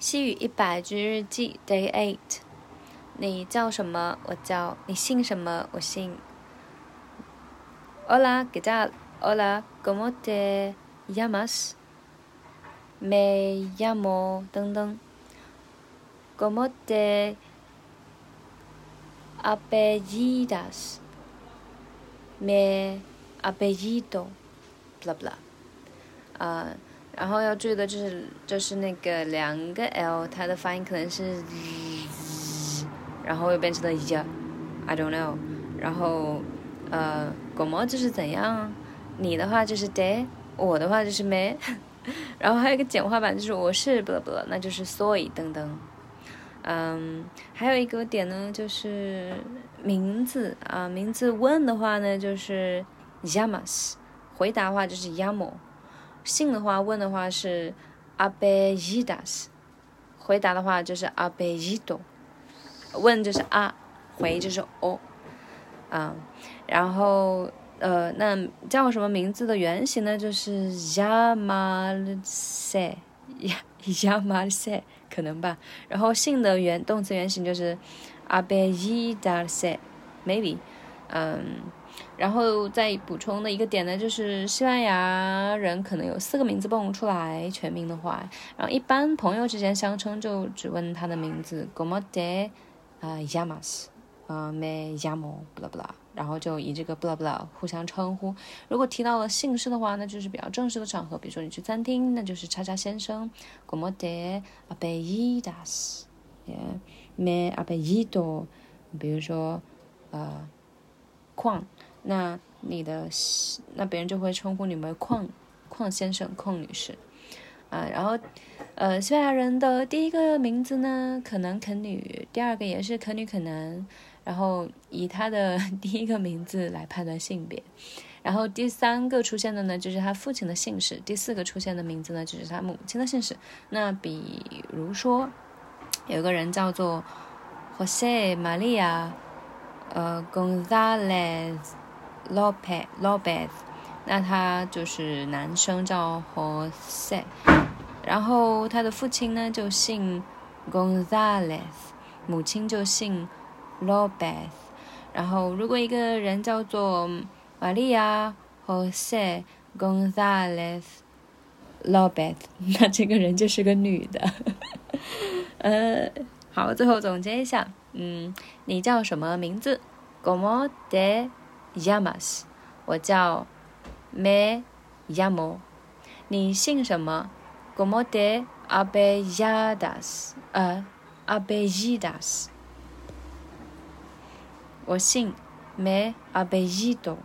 西语一百句日记 Day Eight，你叫什么？我叫。你姓什么？我姓。Hola, ¿qué tal? Hola, ¿cómo te llamas? Me llamo 噔噔。¿Cómo te apellidas? Me apellido……bla blah。啊。然后要注意的就是，就是那个两个 l，它的发音可能是，然后又变成了 y，I don't know。然后，呃，狗毛就是怎样？你的话就是 de，我的话就是 me。然后还有一个简化版就是我是 blah blah，那就是 soy 等等。嗯，还有一个点呢，就是名字啊，名字问的话呢就是 yamas，回答的话就是 yamo。姓的话，问的话是 a b e l i d a s 回答的话就是 a b e l i d o 问就是啊，回就是 o，啊，然后呃，那叫我什么名字的原型呢？就是 llamarse，llamarse 可能吧。然后姓的原动词原形就是 apellidarse，maybe，嗯。然后再补充的一个点呢，就是西班牙人可能有四个名字蹦出来，全名的话，然后一般朋友之间相称就只问他的名字，como de 啊，Yamas，啊 me llamo，blah blah，然后就以这个不拉不拉互相称呼。如果提到了姓氏的话，那就是比较正式的场合，比如说你去餐厅，那就是叉叉先生，como de apellidas，yeah，me apellido，比如说呃，矿。那你的那别人就会称呼你为邝邝先生、邝女士，啊，然后，呃，西班牙人的第一个名字呢，可能肯女，第二个也是可女可男，然后以他的第一个名字来判断性别，然后第三个出现的呢，就是他父亲的姓氏，第四个出现的名字呢，就是他母亲的姓氏。那比如说，有个人叫做 Jose Maria，呃，Gonzalez。Lopez Lopez，那他就是男生叫 Jose，然后他的父亲呢就姓 Gonzalez，母亲就姓 Lopez，然后如果一个人叫做玛利亚 Jose Gonzalez Lopez，那这个人就是个女的。呃，好，最后总结一下，嗯，你叫什么名字？Como de llamas，我叫 me llamo。你姓什么？Como te apellidas？呃，apellidas。我姓 me apellido。